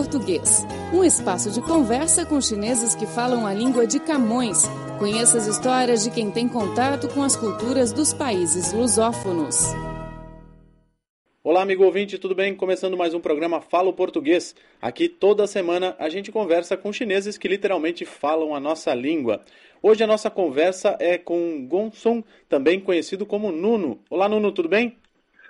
Português, um espaço de conversa com chineses que falam a língua de Camões. Conheça as histórias de quem tem contato com as culturas dos países lusófonos. Olá, amigo ouvinte, tudo bem? Começando mais um programa Falo Português. Aqui toda semana a gente conversa com chineses que literalmente falam a nossa língua. Hoje a nossa conversa é com Gongsun, também conhecido como Nuno. Olá, Nuno, tudo bem?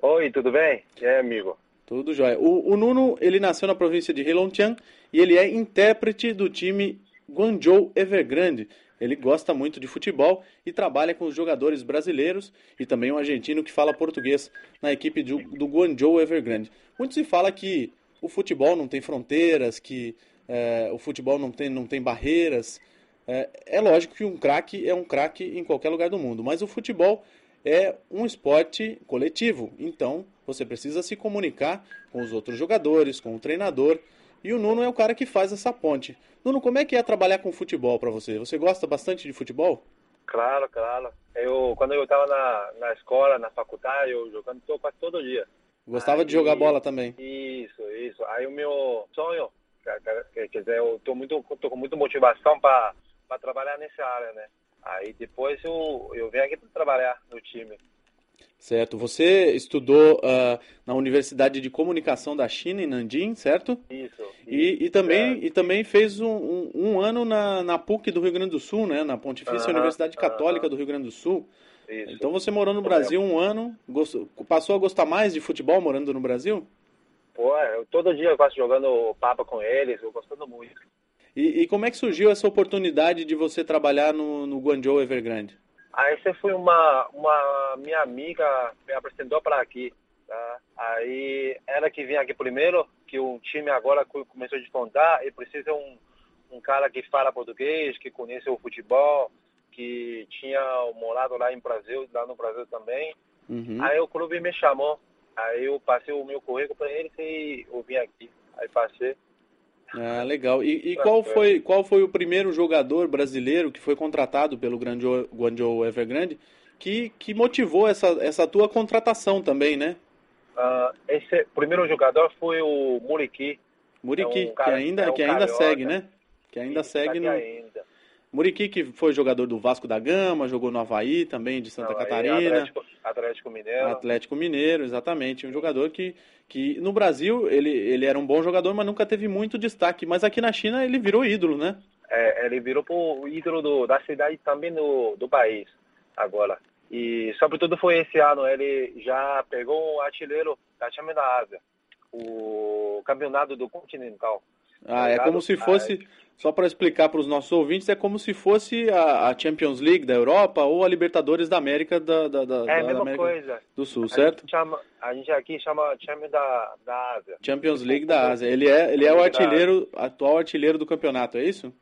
Oi, tudo bem? E aí, amigo? Tudo jóia. O, o Nuno, ele nasceu na província de Heilongjiang e ele é intérprete do time Guangzhou Evergrande. Ele gosta muito de futebol e trabalha com os jogadores brasileiros e também um argentino que fala português na equipe do, do Guangzhou Evergrande. Muito se fala que o futebol não tem fronteiras, que é, o futebol não tem, não tem barreiras. É, é lógico que um craque é um craque em qualquer lugar do mundo, mas o futebol é um esporte coletivo, então você precisa se comunicar com os outros jogadores, com o treinador, e o Nuno é o cara que faz essa ponte. Nuno, como é que é trabalhar com futebol para você? Você gosta bastante de futebol? Claro, claro. Eu quando eu estava na, na escola, na faculdade, eu jogando quase todo dia. Gostava Aí, de jogar bola também? Isso, isso. Aí o meu sonho, quer dizer, eu tô muito tô com muita motivação para trabalhar nessa área, né? Aí depois eu, eu venho aqui para trabalhar no time. Certo. Você estudou uh, na Universidade de Comunicação da China, em Nanjing, certo? Isso. E, e também, é. e também fez um, um, um, ano na, na PUC do Rio Grande do Sul, né? Na Pontifícia uh -huh, Universidade Católica uh -huh. do Rio Grande do Sul. Isso. Então você morou no Brasil um ano, gostou, passou a gostar mais de futebol morando no Brasil? Pô, eu, todo dia eu jogando papa com eles, eu gostando muito. E, e, como é que surgiu essa oportunidade de você trabalhar no, no Guangzhou Evergrande? Aí você foi uma, uma minha amiga me apresentou para aqui. Tá? Aí ela que vinha aqui primeiro, que o time agora começou a despontar e precisa um, um cara que fala português, que conhece o futebol, que tinha morado lá em Brasil, lá no Brasil também. Uhum. Aí o clube me chamou. Aí eu passei o meu currículo para eles e eu vim aqui. Aí passei. Ah, legal. E, e qual, foi, qual foi o primeiro jogador brasileiro que foi contratado pelo Guangzhou Evergrande que, que motivou essa, essa tua contratação também, né? Uh, esse primeiro jogador foi o Muriqui. Muriqui, é um que ainda, é um que ainda segue, né? Que ainda segue no... Ainda. Muriqui, que foi jogador do Vasco da Gama, jogou no Havaí também, de Santa Catarina. Atlético, Atlético, Mineiro. Atlético Mineiro, exatamente. Um jogador que, que no Brasil ele, ele era um bom jogador, mas nunca teve muito destaque. Mas aqui na China ele virou ídolo, né? É, ele virou o ídolo do, da cidade também do, do país agora. E sobretudo foi esse ano, ele já pegou o artilheiro da Chama da Ásia, o campeonato do Continental. Ah, é como se fosse, só para explicar para os nossos ouvintes, é como se fosse a, a, Champions League da Europa ou a Libertadores da América da, da, da, é a mesma América coisa. do Sul, certo? A gente, chama, a gente aqui chama Champions da, da Ásia. Champions League da Ásia. Ele é, ele é o artilheiro, atual artilheiro do campeonato, é isso?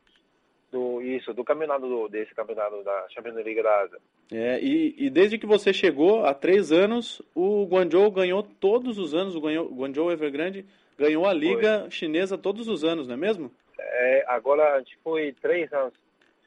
Do, isso, do campeonato do, desse campeonato da Champions League da Ásia. É, e, e desde que você chegou, há três anos, o Guangzhou ganhou todos os anos, o Guangzhou Evergrande ganhou a liga foi. chinesa todos os anos, não é mesmo? É, agora a gente foi três anos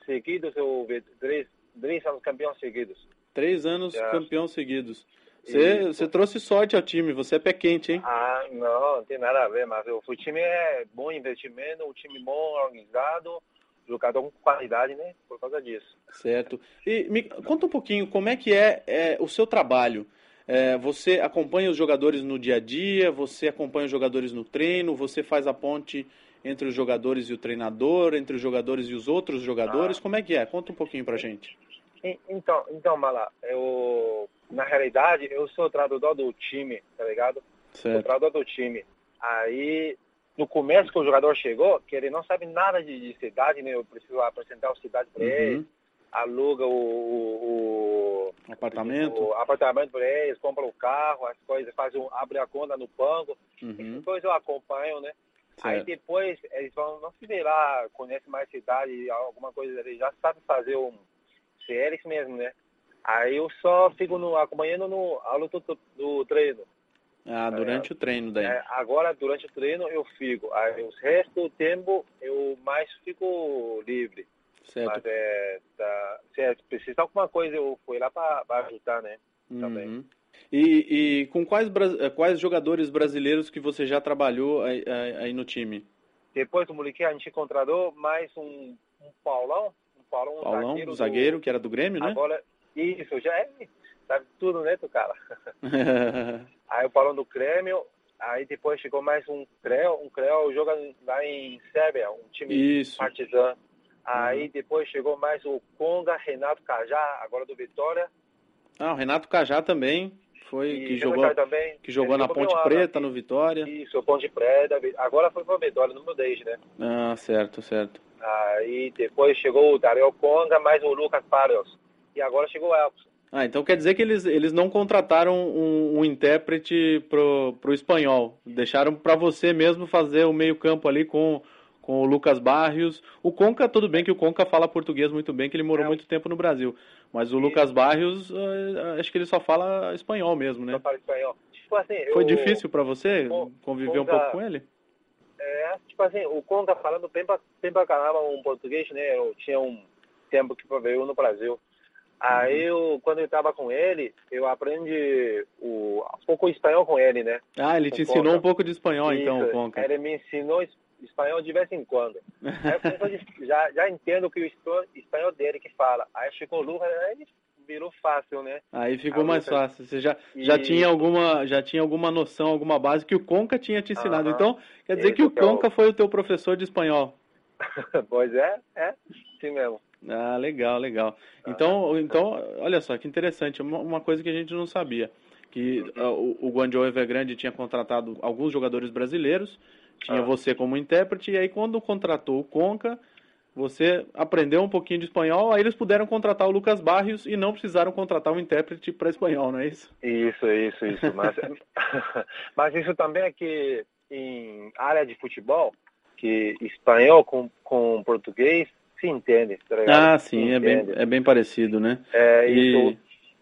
seguidos, ou três, três anos campeões seguidos. Três anos campeões seguidos. Você, você trouxe sorte ao time, você é pé quente, hein? Ah, não, não tem nada a ver, mas o, o time é bom investimento, o time bom organizado, jogador com qualidade, né? Por causa disso. Certo. E me conta um pouquinho como é que é, é o seu trabalho. É, você acompanha os jogadores no dia a dia, você acompanha os jogadores no treino, você faz a ponte entre os jogadores e o treinador, entre os jogadores e os outros jogadores. Ah. Como é que é? Conta um pouquinho pra gente. Então, então Mala, eu na realidade eu sou tradutor do time, tá ligado? Certo. Sou tradutor do time. Aí no começo que o jogador chegou, que ele não sabe nada de, de cidade, né? Eu preciso apresentar a cidade para uhum. ele, aluga o, o, o apartamento, o apartamento para eles, compra o carro, as coisas, faz um, abre a conta no banco, uhum. depois eu acompanho, né? Certo. Aí depois eles vão, não se vê lá, conhece mais cidade, alguma coisa, eles já sabem fazer um, se eles mesmo, né? Aí eu só fico no, acompanhando no, a luta do, do treino. Ah, durante é, o treino daí. É, agora, durante o treino, eu fico. Aí, o resto do tempo, eu mais fico livre. Certo. Mas é, tá, se é, precisa alguma coisa, eu fui lá para ajudar, né? Também. Uhum. E, e, com quais, quais jogadores brasileiros que você já trabalhou aí, aí, no time? depois do Muriqui a gente contratou mais um, um Paulão, um Paulão, um Paulão, zagueiro, do zagueiro, que era do Grêmio, né? Agora, isso, já é, sabe tudo, né, tu cara? aí o Paulão do Grêmio, aí depois chegou mais um Creu, um Creu joga lá em Sérvia, um time Isso. partizan. Aí depois chegou mais o Conga, Renato Cajá, agora do Vitória. Ah, o Renato Cajá também foi E que jogou também. que jogou na Ponte Preta, no Vitória. Isso, Ponte Preta. Agora foi para Vitória, número 10, né? Ah, certo, certo. Aí depois chegou o Dario Conga, mais o Lucas Barrios. E agora chegou o Elkson. Ah, então quer dizer que eles, eles não contrataram um, um intérprete pro, pro espanhol. Deixaram para você mesmo fazer o meio-campo ali com, com o Lucas Barrios. O Conca, tudo bem que o Conca fala português muito bem, que ele morou É. muito tempo no Brasil. Mas o. Lucas Barrios, eh, acho que ele só fala espanhol mesmo, né? Só fala espanhol. Tipo assim, Foi eu- difícil para você o conviver um Conca- pouco com ele? É, tipo assim, o Conga falando bem pra, bem pra caramba um português, né? Eu tinha um tempo que veio no Brasil. Aí, eu, quando eu tava com ele, eu aprendi o, um pouco espanhol com ele, né? Ah, ele te o ensinou Conca. um pouco de espanhol, então, Isso, Conca. Ele me ensinou es- espanhol de vez em quando. Aí eu já, já entendo que o espanhol, dele que fala. Aí o Lucas, aí virou fácil, né? Aí ficou Ah, mais fácil. Você já, já E- tinha alguma já tinha alguma noção, alguma base que o Conca tinha te ensinado. Aham. Então, quer dizer Isso que o que é o- Conca foi o teu professor de espanhol. pois é, é, sim mesmo. Ah, legal, legal. Então, então, olha só que interessante, uma, uma coisa que a gente não sabia, que ah, o, o Guangzhou Evergrande tinha contratado alguns jogadores brasileiros, tinha Ah. você como intérprete, e aí quando contratou o Conca, você aprendeu um pouquinho de espanhol, aí eles puderam contratar o Lucas Barrios e não precisaram contratar um intérprete para espanhol, não é isso? Isso, isso, isso. Mas, mas isso também é que em área de futebol, que espanhol com, com português se entende, tá? Ah, sim, é bem, é bem parecido, né? É, E-.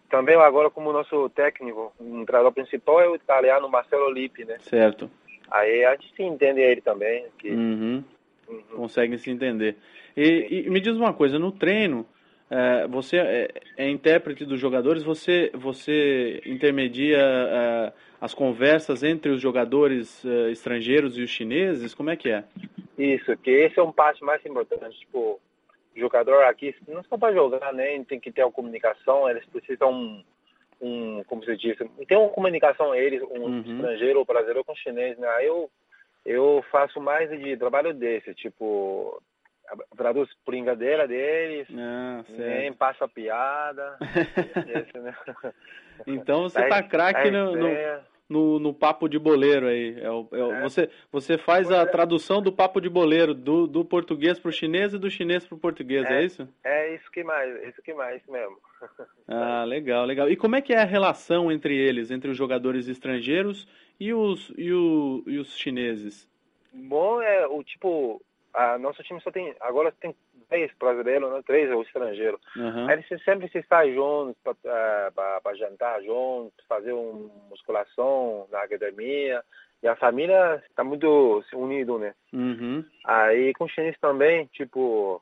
Também agora como nosso técnico, um treinador principal é o italiano Marcelo Lippi, né? Certo. Aí a gente se entende ele também. Que, Uhum. Uhum. Conseguem se entender. E, e me diz uma coisa, no treino, é, você é, é intérprete dos jogadores, você, você intermedia é, as conversas entre os jogadores é, estrangeiros e os chineses? Como é que é? Isso, que esse é um parte mais importante. Tipo, o jogador aqui, não só para jogar, né? Tem que ter uma comunicação, eles precisam um, um como se diz, tem uma comunicação eles, um Uhum. estrangeiro ou brasileiro com chinês, né? Aí eu, eu faço mais de trabalho desse, tipo, traduz brincadeira deles, Ah, nem passa piada, esse, né? Então você Aí- tá craque aí no, no, no, no papo de boleiro aí. É o- é o- É. Você, você faz a é. tradução do papo de boleiro, do, do português para o chinês e do chinês para o português, é, É. isso? é isso que mais, isso que mais mesmo. Ah, legal, legal. E como é que é a relação entre eles, entre os jogadores estrangeiros e os, e o, e os chineses? Bom é o tipo, a nosso time só tem, agora tem três brasileiros, né? Três ou estrangeiro. Aí eles sempre se saem juntos para jantar juntos, fazer uma musculação na academia. E a família está muito unida, né? Uhum. Aí com o chinês também, tipo,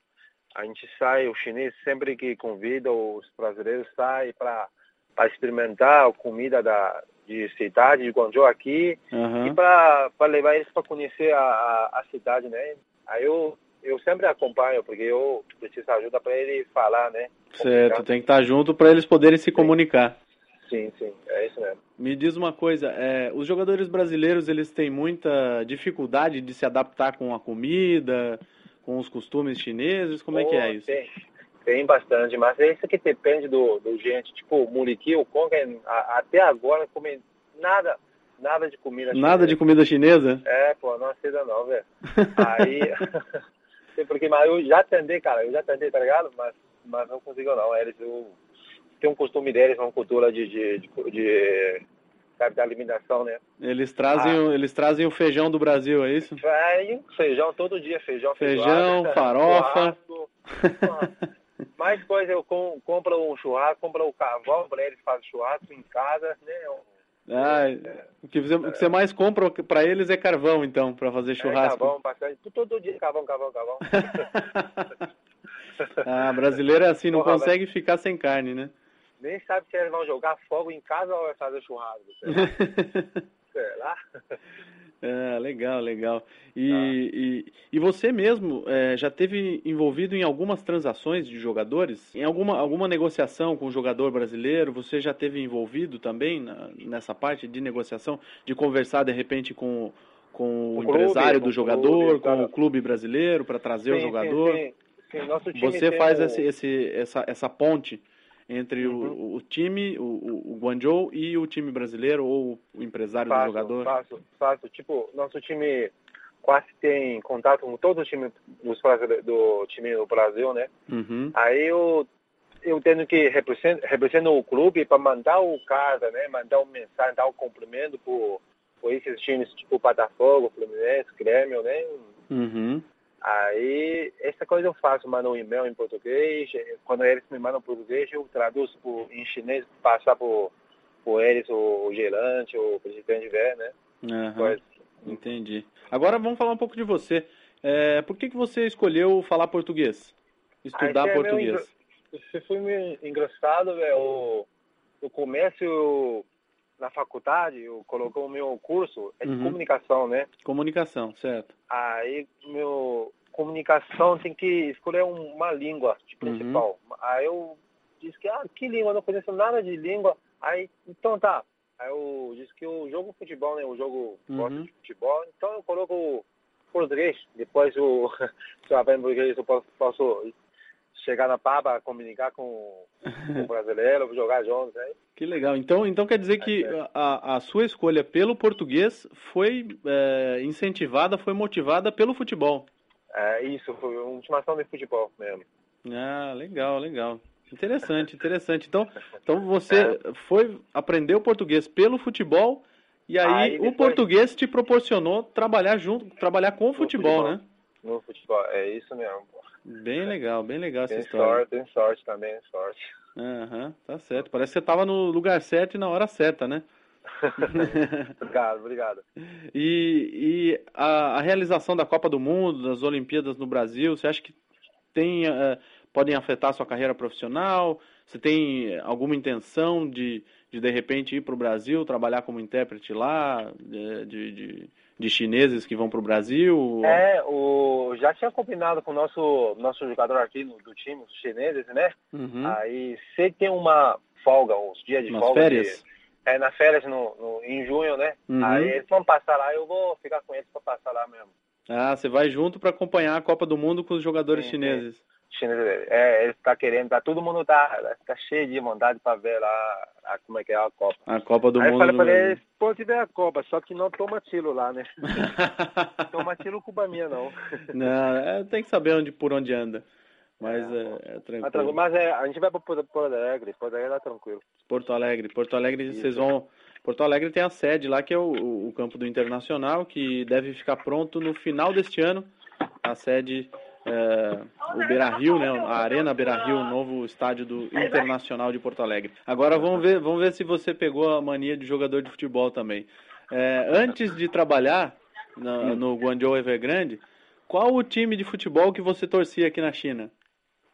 a gente sai, o chinês sempre que convida os brasileiros sai para para experimentar a comida da de cidade de Guangzhou aqui e Aham. para levar eles para conhecer a, a, a cidade, né? Aí eu eu sempre acompanho porque eu preciso ajuda para ele falar, né? Certo, tem que estar junto para eles poderem se comunicar. Sim, sim, é isso mesmo. Me diz uma coisa, é, os jogadores brasileiros eles têm muita dificuldade de se adaptar com a comida, com os costumes chineses, como é que é Oh, isso? Tem, tem bastante, mas é isso que depende do, do gente. Tipo, o Muriqui, o Conga, a- até agora come nada, nada de comida Nada de chinesa. comida chinesa? É, pô, não aceita não, velho. Aí, sei porque, mas eu já tentei, cara, eu já tentei, tá ligado? Mas, mas não consigo não. Eles eu, tem um costume deles, uma cultura de, de, de, de sabe, da alimentação, né? Eles trazem, Ah. o- eles trazem o feijão do Brasil, é isso? Aí, feijão todo dia, feijão, Feijão, feijoada, farofa. Mais coisa, eu com, compro um churrasco, compro um carvão eles fazerem churrasco em casa, né? Ah, o que você, o que você mais compra para eles é carvão, então, para fazer É, churrasco. carvão, bastante. Todo dia carvão, carvão, carvão. ah, brasileiro é assim, não Porra, consegue ficar sem carne, né? Nem sabe se eles vão jogar fogo em casa ou vai fazer churrasco. Sei lá. É, legal, legal. E, ah. e, e, você mesmo é, já teve envolvido em algumas transações de jogadores? Em alguma, alguma negociação com o jogador brasileiro? Você já teve envolvido também na, nessa parte de negociação? De conversar de repente com, com o, o empresário clube, do jogador, clube, com o clube brasileiro para trazer sim, o jogador? Sim, sim. Você faz o... esse, esse, essa, essa ponte entre uhum. o, o, time, o, o Guangzhou e o time brasileiro ou o empresário faço, do jogador? Faço, faço. Tipo, nosso time quase tem contato com todo o time dos, do time do Brasil, né? Uhum. Aí eu eu tenho que representar, representar o clube para mandar o cara, né? Mandar uma mensagem, dar um cumprimento por, por esses times tipo Botafogo, Fluminense, Grêmio, né? Uhum. Aí, essa coisa eu faço, mando um e-mail em português, quando eles me mandam em português, eu traduzo por, em chinês, passar por, por eles, o, o gerente, o presidente ver, né? Uhum. Entendi. Agora vamos falar um pouco de você. É, por que, que você escolheu falar português? Estudar é português? Isso foi meio engraçado, velho. No começo, na faculdade, eu colocou o meu curso é de uhum. comunicação, né? Comunicação, certo. Aí, meu comunicação tem que escolher uma língua principal. Uhum. Aí eu disse que, ah, que língua? Não conheço nada de língua. Aí, então tá. Aí eu disse que eu jogo futebol, né? Eu jogo, uhum. gosto de futebol. Então eu coloco português. Depois, eu, se eu aprendo português, eu posso, posso chegar na paba, comunicar com, com o brasileiro, jogar juntos. Né? Que legal. Então, então quer dizer que a, a sua escolha pelo português foi é, incentivada, foi motivada pelo futebol. É, isso, foi uma motivação de futebol mesmo. Ah, legal, legal. Interessante, interessante. Então, então você é. foi aprender o português pelo futebol e aí, aí o português te proporcionou trabalhar junto, trabalhar com o futebol, futebol, né? No futebol, é isso mesmo. Bem legal, bem legal tem essa história. Sorte, tem sorte também, sorte. Aham, uhum, tá certo. Parece que você estava no lugar certo e na hora certa, né? obrigado, obrigado. E, e a, a, realização da Copa do Mundo, das Olimpíadas no Brasil, você acha que tem, uh, podem afetar a sua carreira profissional? Você tem alguma intenção de, de, de repente, ir para o Brasil, trabalhar como intérprete lá, de, de, de chineses que vão para o Brasil? É, o, já tinha combinado com o nosso, nosso jogador aqui no, do time, os chineses, né? Uhum. Aí, se tem uma folga, uns dias de Nas folga. férias? É, nas férias no, no, em junho, né? Uhum. Aí eles vão passar lá, eu vou ficar com eles para passar lá mesmo. Ah, você vai junto para acompanhar a Copa do Mundo com os jogadores sim, chineses. É, ele está querendo, tá, todo mundo tá, tá cheio de vontade para ver lá a, como é que é a Copa. A Copa do Aí Mundo. Aí eu falei ele, pode ver a Copa, só que não toma tiro lá, né? toma tiro culpa minha, não. não, é, tem que saber onde, por onde anda. Mas é, é, é tranquilo. Mas é, a gente vai para Porto Alegre, Porto Alegre é tranquilo. Porto Alegre, Porto Alegre, Isso. vocês vão... Porto Alegre tem a sede lá, que é o, o campo do Internacional, que deve ficar pronto no final deste ano. A sede é, o Beira Rio, né, a Arena Beira Rio, o novo estádio do Internacional de Porto Alegre. Agora vamos ver, vamos ver se você pegou a mania de jogador de futebol também. É, antes de trabalhar no, no Guangzhou Evergrande, qual o time de futebol que você torcia aqui na China?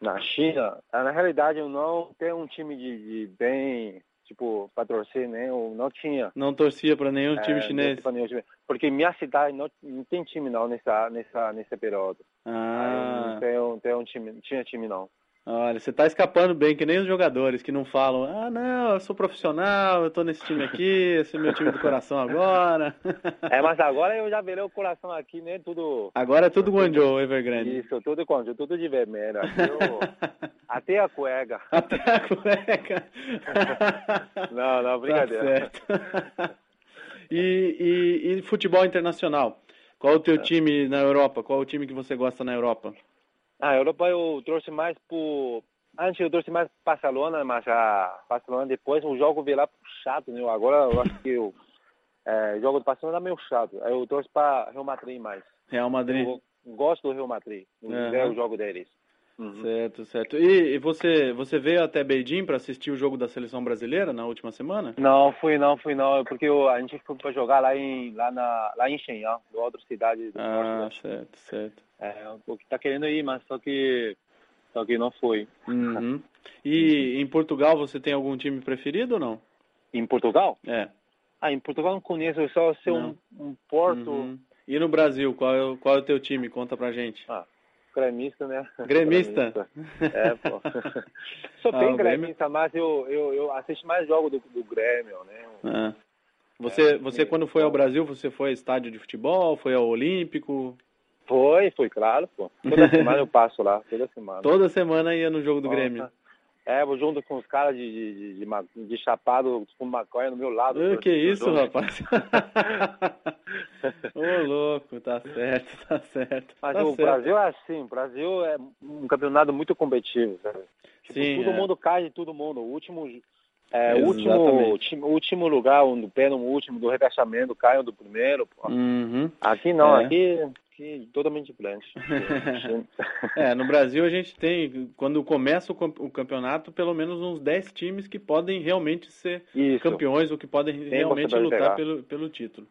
Na China, na realidade eu não tenho um time de, de bem tipo, para torcer, né? Eu não tinha. Não torcia para nenhum é, time chinês? Nenhum time. Porque minha cidade não, não tem time não nessa, nessa, nesse período. Ah. não tem, não tem um time, tinha time não. Olha, você está escapando bem, que nem os jogadores que não falam, ah, não, eu sou profissional, eu estou nesse time aqui, esse é meu time do coração agora. É, mas agora eu já virei o coração aqui, né, tudo... Agora é tudo Guangzhou, Evergrande. Isso, tudo Guangzhou, tudo de vermelho. Eu... Até a cueca. Até a cueca. não, não, brincadeira. Tá e, e, e futebol internacional? Qual o teu é. time na Europa? Qual o time que você gosta na Europa? Ah, Europa eu trouxe mais por. Antes eu trouxe mais Barcelona, mas a Barcelona depois o jogo veio lá chato, né? Agora eu acho que o é, jogo do Barcelona é meio chato. Aí eu trouxe para Real Madrid mais. Real Madrid. Eu gosto do Real Madrid. Uhum. Ver o jogo deles. Uhum. Certo, certo. E, e, você, você veio até Beijing para assistir o jogo da seleção brasileira na última semana? Não, fui não, fui não, porque eu, a gente foi para jogar lá em lá na lá em Shenyang, outra cidade do Ah, norte, certo, certo. É, um pouco tá querendo ir, mas só que só que não foi. Uhum. E em Portugal você tem algum time preferido ou não? Em Portugal? É. Ah, em Portugal não conheço, só sei um, um Porto. Uhum. E no Brasil, qual é, o, qual é o teu time? Conta pra gente. Ah, gremista, né? Gremista? É, pô. Sou bem ah, gremista, mas eu, eu, eu assisto mais jogos do, do Grêmio, né? Ah. Você, é, você quando foi ao Brasil, você foi ao estádio de futebol, foi ao Olímpico? Foi, foi, claro, pô. Toda semana eu passo lá, toda semana. Toda semana ia no jogo do Nossa. Grêmio. É, vou junto com os caras de, de, de, de, chapado com maconha no meu lado. Uh, que isso, jogo. rapaz? Tá certo, tá certo. Mas tá o certo. Brasil é assim, o Brasil é um campeonato muito competitivo, sabe? Tipo, Sim, todo é. mundo cai de todo mundo. O último, é, último, último, último lugar, um do no último, do rebaixamento, caiam do primeiro. Uhum. Aqui não, é. aqui aqui totalmente diferente. é, no Brasil a gente tem, quando começa o campeonato, pelo menos uns 10 times que podem realmente ser Isso. campeões ou que podem tem realmente lutar pelo, pelo título.